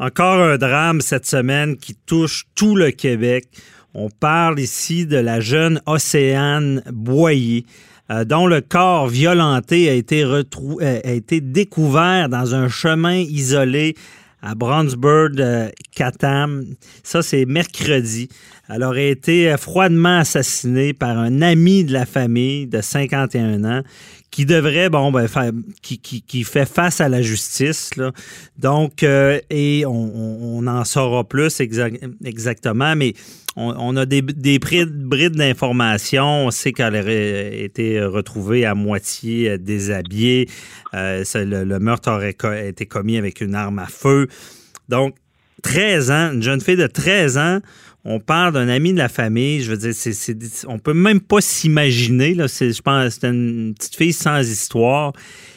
Encore un drame cette semaine qui touche tout le Québec. On parle ici de la jeune Océane Boyer, euh, dont le corps violenté a été, retrou euh, a été découvert dans un chemin isolé à Brownsburg, euh. Ça, c'est mercredi. Elle aurait été froidement assassinée par un ami de la famille de 51 ans qui devrait, bon, ben, qui, fait face à la justice. Donc, euh, et on, en saura plus exactement, mais on, a des, des brides d'informations. On sait qu'elle aurait été retrouvée à moitié déshabillée. Euh, le, le, meurtre aurait été commis avec une arme à feu. Donc, 13 ans, une jeune fille de 13 ans, on parle d'un ami de la famille. Je veux dire, c'est, c'est, on peut même pas s'imaginer. Je pense c'est une petite fille sans histoire.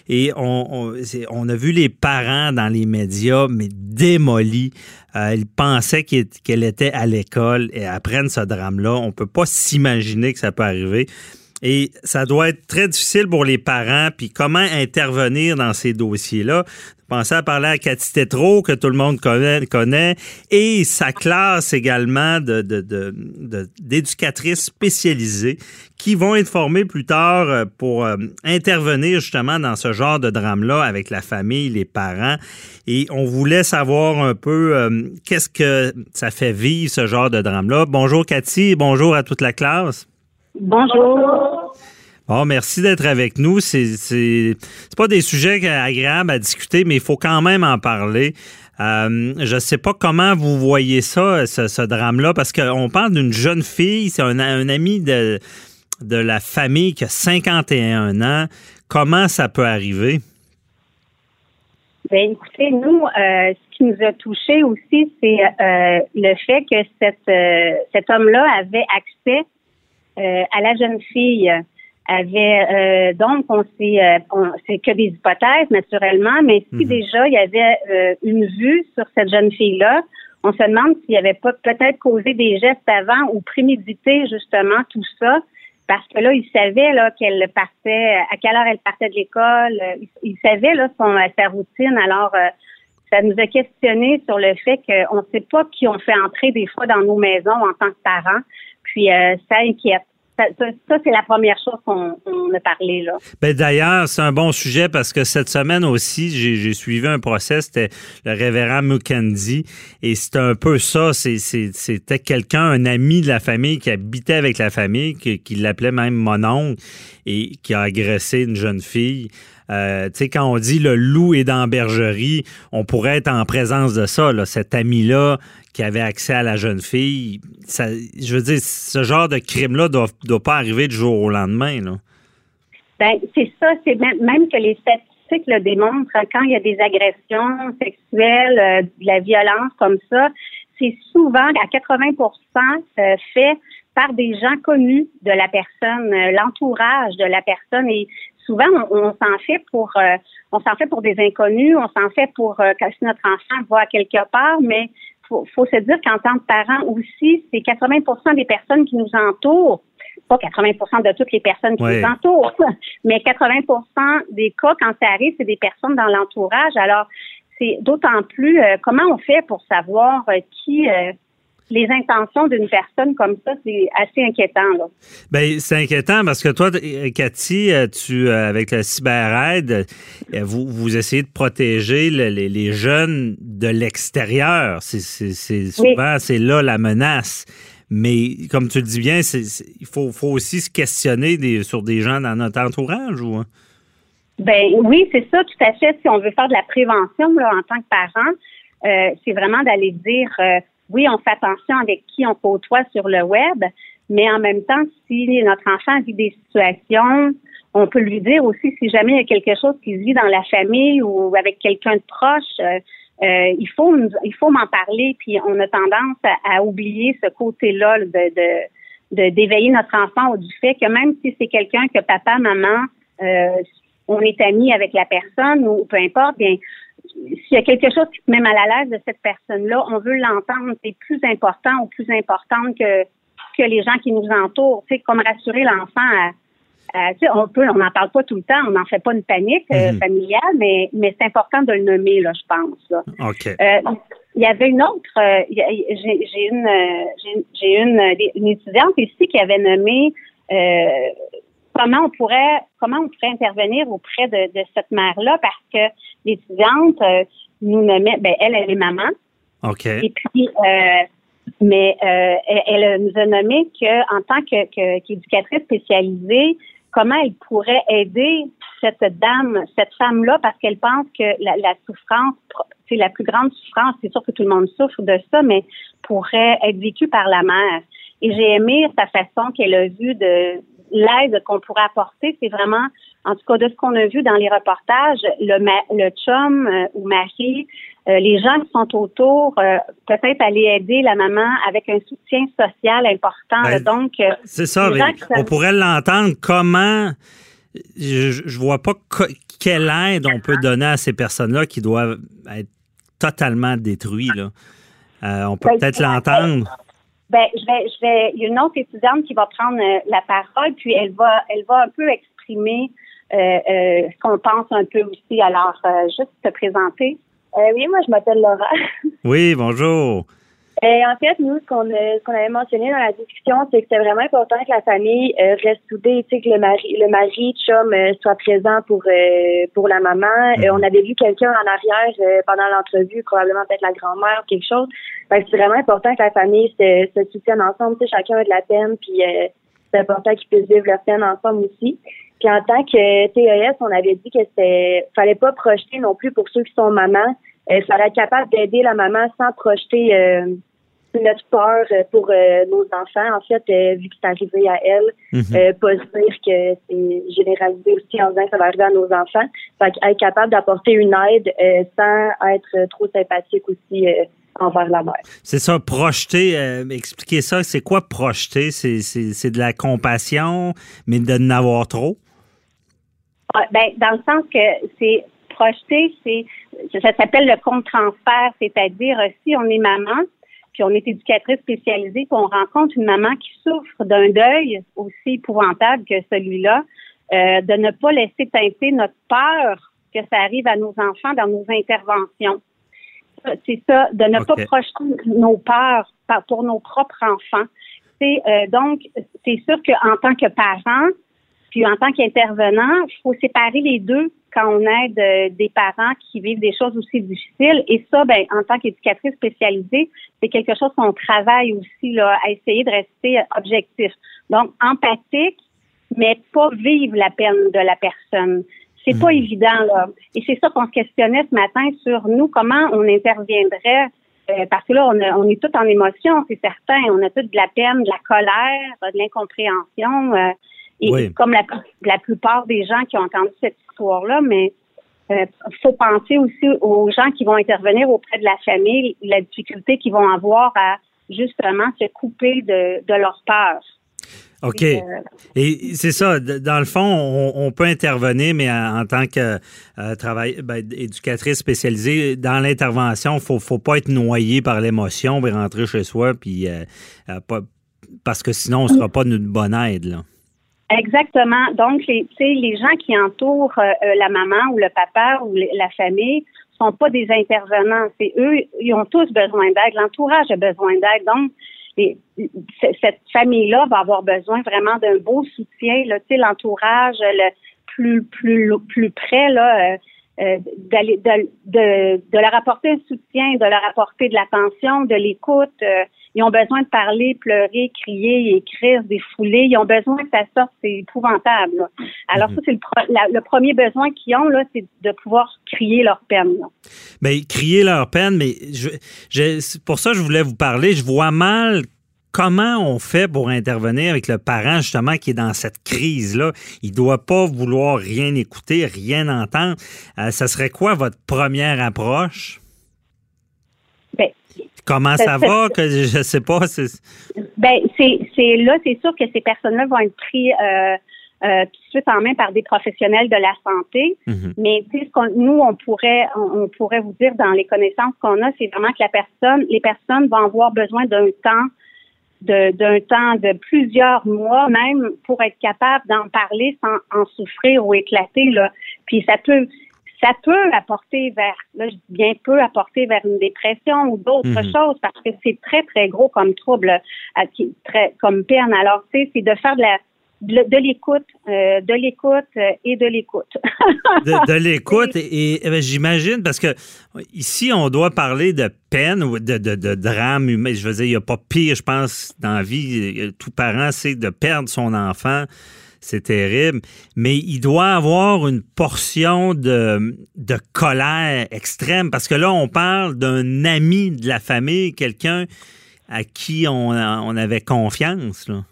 Et on, on, a vu les parents dans les médias, mais démolis. Euh, ils pensaient qu'elle était à l'école et apprennent ce drame-là. On peut pas s'imaginer que ça peut arriver. Et ça doit être très difficile pour les parents. Puis comment intervenir dans ces dossiers-là? Pensez à parler à Cathy Tétrault, que tout le monde connaît, et sa classe également d'éducatrices de, de, spécialisées qui vont être formées plus tard euh, pour euh, intervenir justement dans ce genre de drame-là avec la famille, les parents. Et on voulait savoir un peu euh, qu'est-ce que ça fait vivre ce genre de drame-là. Bonjour Cathy, bonjour à toute la classe. Bonjour. Bon, merci d'être avec nous. C'est pas des sujets agréables à discuter, mais il faut quand même en parler. Euh, je ne sais pas comment vous voyez ça, ce, drame-là, parce qu'on parle d'une jeune fille, c'est un, ami de, de la famille qui a 51 ans. Comment ça peut arriver? Bien, écoutez, nous, euh, ce qui nous a touché aussi, c'est euh, le fait que cet homme-là avait accès à la jeune fille avait euh, donc on sait euh, c'est que des hypothèses naturellement, mais si mhm. déjà il y avait une vue sur cette jeune fille là, on se demande s'il n'y avait pas peut-être causé des gestes avant ou prémédité justement tout ça, parce que là il savait là qu'elle partait, à quelle heure elle partait de l'école, il, savait là son sa routine. Alors ça nous a questionné sur le fait qu'on ne sait pas qui on fait entrer des fois dans nos maisons en tant que parents. Puis euh, ça inquiète. Ça, c'est la première chose qu'on a parlé. là. Ben, D'ailleurs, c'est un bon sujet parce que cette semaine aussi, j'ai suivi un procès, c'était le révérend Mukendi, et c'était un peu ça. C'était quelqu'un, un ami de la famille qui habitait avec la famille, qui, qui l'appelait même mon oncle, et qui a agressé une jeune fille. Euh, tu sais, quand on dit le loup est dans la bergerie, on pourrait être en présence de ça, là, cet ami-là qui avait accès à la jeune fille. Je veux dire, ce genre de crime-là ne doit, pas arriver du jour au lendemain. Là. Ben, c'est ça, c'est même, que les statistiques le démontrent, quand il y a des agressions sexuelles, euh, de la violence comme ça, c'est souvent à 80% euh, fait par des gens connus de la personne, l'entourage de la personne. Et souvent, on, s'en fait pour on s'en fait pour des inconnus, on s'en fait pour si notre enfant va quelque part, mais faut, faut se dire qu'en tant que parent aussi, c'est 80% des personnes qui nous entourent, pas 80% de toutes les personnes qui nous entourent, mais 80% des cas, quand ça arrive, c'est des personnes dans l'entourage. Alors, c'est d'autant plus, euh, comment on fait pour savoir euh, qui, euh, les intentions d'une personne comme ça, c'est assez inquiétant. Là. Bien, c'est inquiétant parce que toi, Cathy, tu, avec la CyberAide, vous, vous essayez de protéger les, jeunes de l'extérieur. C'est, souvent, c'est là la menace. Mais comme tu le dis bien, il faut, faut, aussi se questionner des, sur des gens dans notre entourage. Ou, hein? Ben oui, c'est ça, tout à fait. Si on veut faire de la prévention là, en tant que parent, euh, c'est vraiment d'aller dire euh, oui, on fait attention avec qui on côtoie sur le web, mais en même temps, si notre enfant vit des situations, on peut lui dire aussi si jamais il y a quelque chose qui se vit dans la famille ou avec quelqu'un de proche, euh, euh il faut il faut m'en parler. Puis on a tendance à, oublier ce côté-là de, de, d'éveiller notre enfant du fait que même si c'est quelqu'un que papa, maman, euh, on est amis avec la personne ou peu importe, bien s'il y a quelque chose qui te met mal à l'aise de cette personne-là, on veut l'entendre. C'est plus important ou plus importante que, que les gens qui nous entourent. Tu sais, comme rassurer l'enfant on peut, on n'en parle pas tout le temps, on n'en fait pas une panique euh, mhm. familiale, mais, mais c'est important de le nommer, là, je pense. OK. Euh, il y avait une autre, euh, j'ai une, j'ai une, une, étudiante ici qui avait nommé comment on pourrait, comment on pourrait intervenir auprès de, de cette mère-là parce que l'étudiante nous nommait, ben elle, elle est maman. OK. Et puis, mais elle, nous a nommé que en tant que qu'éducatrice spécialisée, comment elle pourrait aider cette dame, cette femme-là, parce qu'elle pense que la, la souffrance, c'est la plus grande souffrance, c'est sûr que tout le monde souffre de ça, mais pourrait être vécue par la mère. Et j'ai aimé sa façon qu'elle a vue de l'aide qu'on pourrait apporter. C'est vraiment, en tout cas, de ce qu'on a vu dans les reportages, le, le chum euh, ou mari, euh, les gens qui sont autour, euh, peut-être aller aider la maman avec un soutien social important. Ben, donc, c'est ça, on pourrait l'entendre. Comment je, je vois pas quelle aide on peut donner à ces personnes-là qui doivent être totalement détruites. Là. On peut ben, peut-être l'entendre. Ben, je vais, je vais, il y a une autre étudiante qui va prendre euh, la parole, puis elle va, elle va un peu exprimer euh, ce qu'on pense un peu aussi. Alors, juste te présenter. oui, moi, je m'appelle Laura. oui, bonjour. Euh, en fait, nous, ce qu'on avait mentionné dans la discussion, c'est que c'est vraiment important que la famille euh, reste soudée, tu sais, que le mari, le mari, chum, euh, soit présent pour pour la maman. Mhm. on avait vu quelqu'un en arrière pendant l'entrevue, probablement peut-être la grand-mère ou quelque chose. c'est vraiment important que la famille se, se soutienne ensemble. Tu sais, chacun a de la peine, puis c'est important qu'ils puissent vivre leur peine ensemble aussi. Puis en tant que TES, on avait dit que c'était fallait pas projeter non plus pour ceux qui sont mamans. Il fallait être capable d'aider la maman sans projeter notre peur euh, pour euh, nos enfants, en fait, euh, vu que c'est arrivé à elle, mhm. pas se dire que c'est généralisé aussi en disant que ça va arriver à nos enfants. Fait être capable d'apporter une aide sans être trop sympathique aussi envers la mère. C'est ça, projeter, expliquer ça, c'est quoi projeter? C'est de la compassion, mais de n'avoir trop? Ah, ben, dans le sens que c'est projeter, c'est ça s'appelle le compte-transfert, c'est-à-dire si on est maman, puis on est éducatrice spécialisée, puis on rencontre une maman qui souffre d'un deuil aussi épouvantable que celui-là, euh, de ne pas laisser teinter notre peur que ça arrive à nos enfants dans nos interventions. C'est ça, de ne pas projeter nos peurs pour nos propres enfants. C'est euh, donc, c'est sûr qu'en tant que parent, puis en tant qu'intervenant, il faut séparer les deux quand on aide euh, des parents qui vivent des choses aussi difficiles. Et ça, ben, en tant qu'éducatrice spécialisée, c'est quelque chose qu'on travaille aussi là, à essayer de rester objectif. Donc, empathique, mais pas vivre la peine de la personne. C'est pas mmh. évident, là. Et c'est ça qu'on se questionnait ce matin sur nous, comment on interviendrait euh, parce que là, on, on est tout en émotion, c'est certain. On a tout de la peine, de la colère, de l'incompréhension. Euh, et comme la, la plupart des gens qui ont entendu cette histoire-là, mais il euh, faut penser aussi aux gens qui vont intervenir auprès de la famille, la difficulté qu'ils vont avoir à justement se couper de, de leur peur. OK. Euh, et c'est ça, dans le fond, on, peut intervenir, mais en, tant que euh, travail, ben, éducatrice spécialisée, dans l'intervention, il faut, faut pas être noyé par l'émotion et rentrer chez soi, puis parce que sinon, on ne sera pas d'une bonne aide. Là. Exactement. Donc, les, les gens qui entourent euh, euh, la maman ou le papa ou la famille sont pas des intervenants. C'est eux, ils ont tous besoin d'aide. L'entourage a besoin d'aide. Donc, cette famille-là va avoir besoin vraiment d'un beau soutien. L'entourage le plus plus plus près là. Euh, d'aller de, de, de, leur apporter un soutien, de leur apporter de l'attention, de l'écoute. Ils ont besoin de parler, pleurer, crier, écrire, défouler. Ils ont besoin que ça sorte. C'est épouvantable. Alors mhm. ça, c'est le, premier besoin qu'ils ont, là, c'est de pouvoir crier leur peine. Mais crier leur peine, mais je, pour ça, je voulais vous parler. Je vois mal comment on fait pour intervenir avec le parent justement qui est dans cette crise-là? Il doit pas vouloir rien écouter, rien entendre. Euh, ça serait quoi votre première approche? Comment ça va? Que je sais pas. Ben, c'est là, c'est sûr que ces personnes-là vont être prises euh, euh, tout de suite en main par des professionnels de la santé. Mm-hmm. Mais ce nous, on pourrait, on, pourrait vous dire dans les connaissances qu'on a, c'est vraiment que la personne, les personnes vont avoir besoin d'un temps d'un temps de plusieurs mois même pour être capable d'en parler sans en souffrir ou éclater là. Puis ça peut ça peut apporter vers, là, je dis bien peut apporter vers une dépression ou d'autres Mhm. choses parce que c'est très, très gros comme trouble, euh, qui- très, comme peine. Alors, tu sais, c'est de faire de la, de, l'écoute, euh, de l'écoute euh, et de l'écoute. de, de l'écoute et, et, ben, j'imagine parce que ici on doit parler de peine ou de, de, de drame humain. Je veux dire, il n'y a pas pire, je pense, dans la vie. euh, Tout parent c'est de perdre son enfant. C'est terrible. Mais il doit avoir une portion de, de colère extrême parce que là, on parle d'un ami de la famille, quelqu'un à qui on, on avait confiance. Là.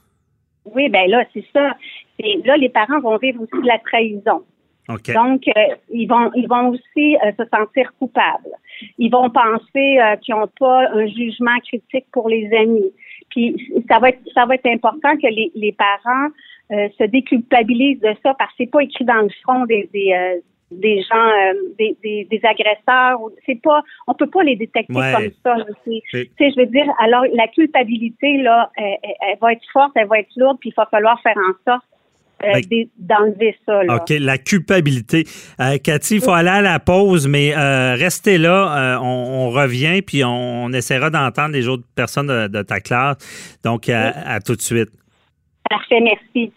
Oui, ben là, c'est ça. C'est- Là, les parents vont vivre aussi de la trahison. OK. Donc, euh, ils vont ils vont aussi euh, se sentir coupables. Ils vont penser euh, qu'ils n'ont pas un jugement critique pour les amis. Puis ça va être ça va être important que les, les parents euh, se déculpabilisent de ça parce que c'est pas écrit dans le front des des, euh, des gens euh, des, des, des agresseurs c'est pas on peut pas les détecter Ouais. comme ça tu sais je veux dire alors la culpabilité là elle, va être forte elle va être lourde puis il va falloir faire en sorte euh, Ben- d'enlever ça là. OK, la culpabilité. Euh, Cathy, il faut aller à la pause, mais restez là. On, on revient, puis on, on essaiera d'entendre les autres personnes de, de ta classe. Donc, à- à tout de suite. Parfait, merci.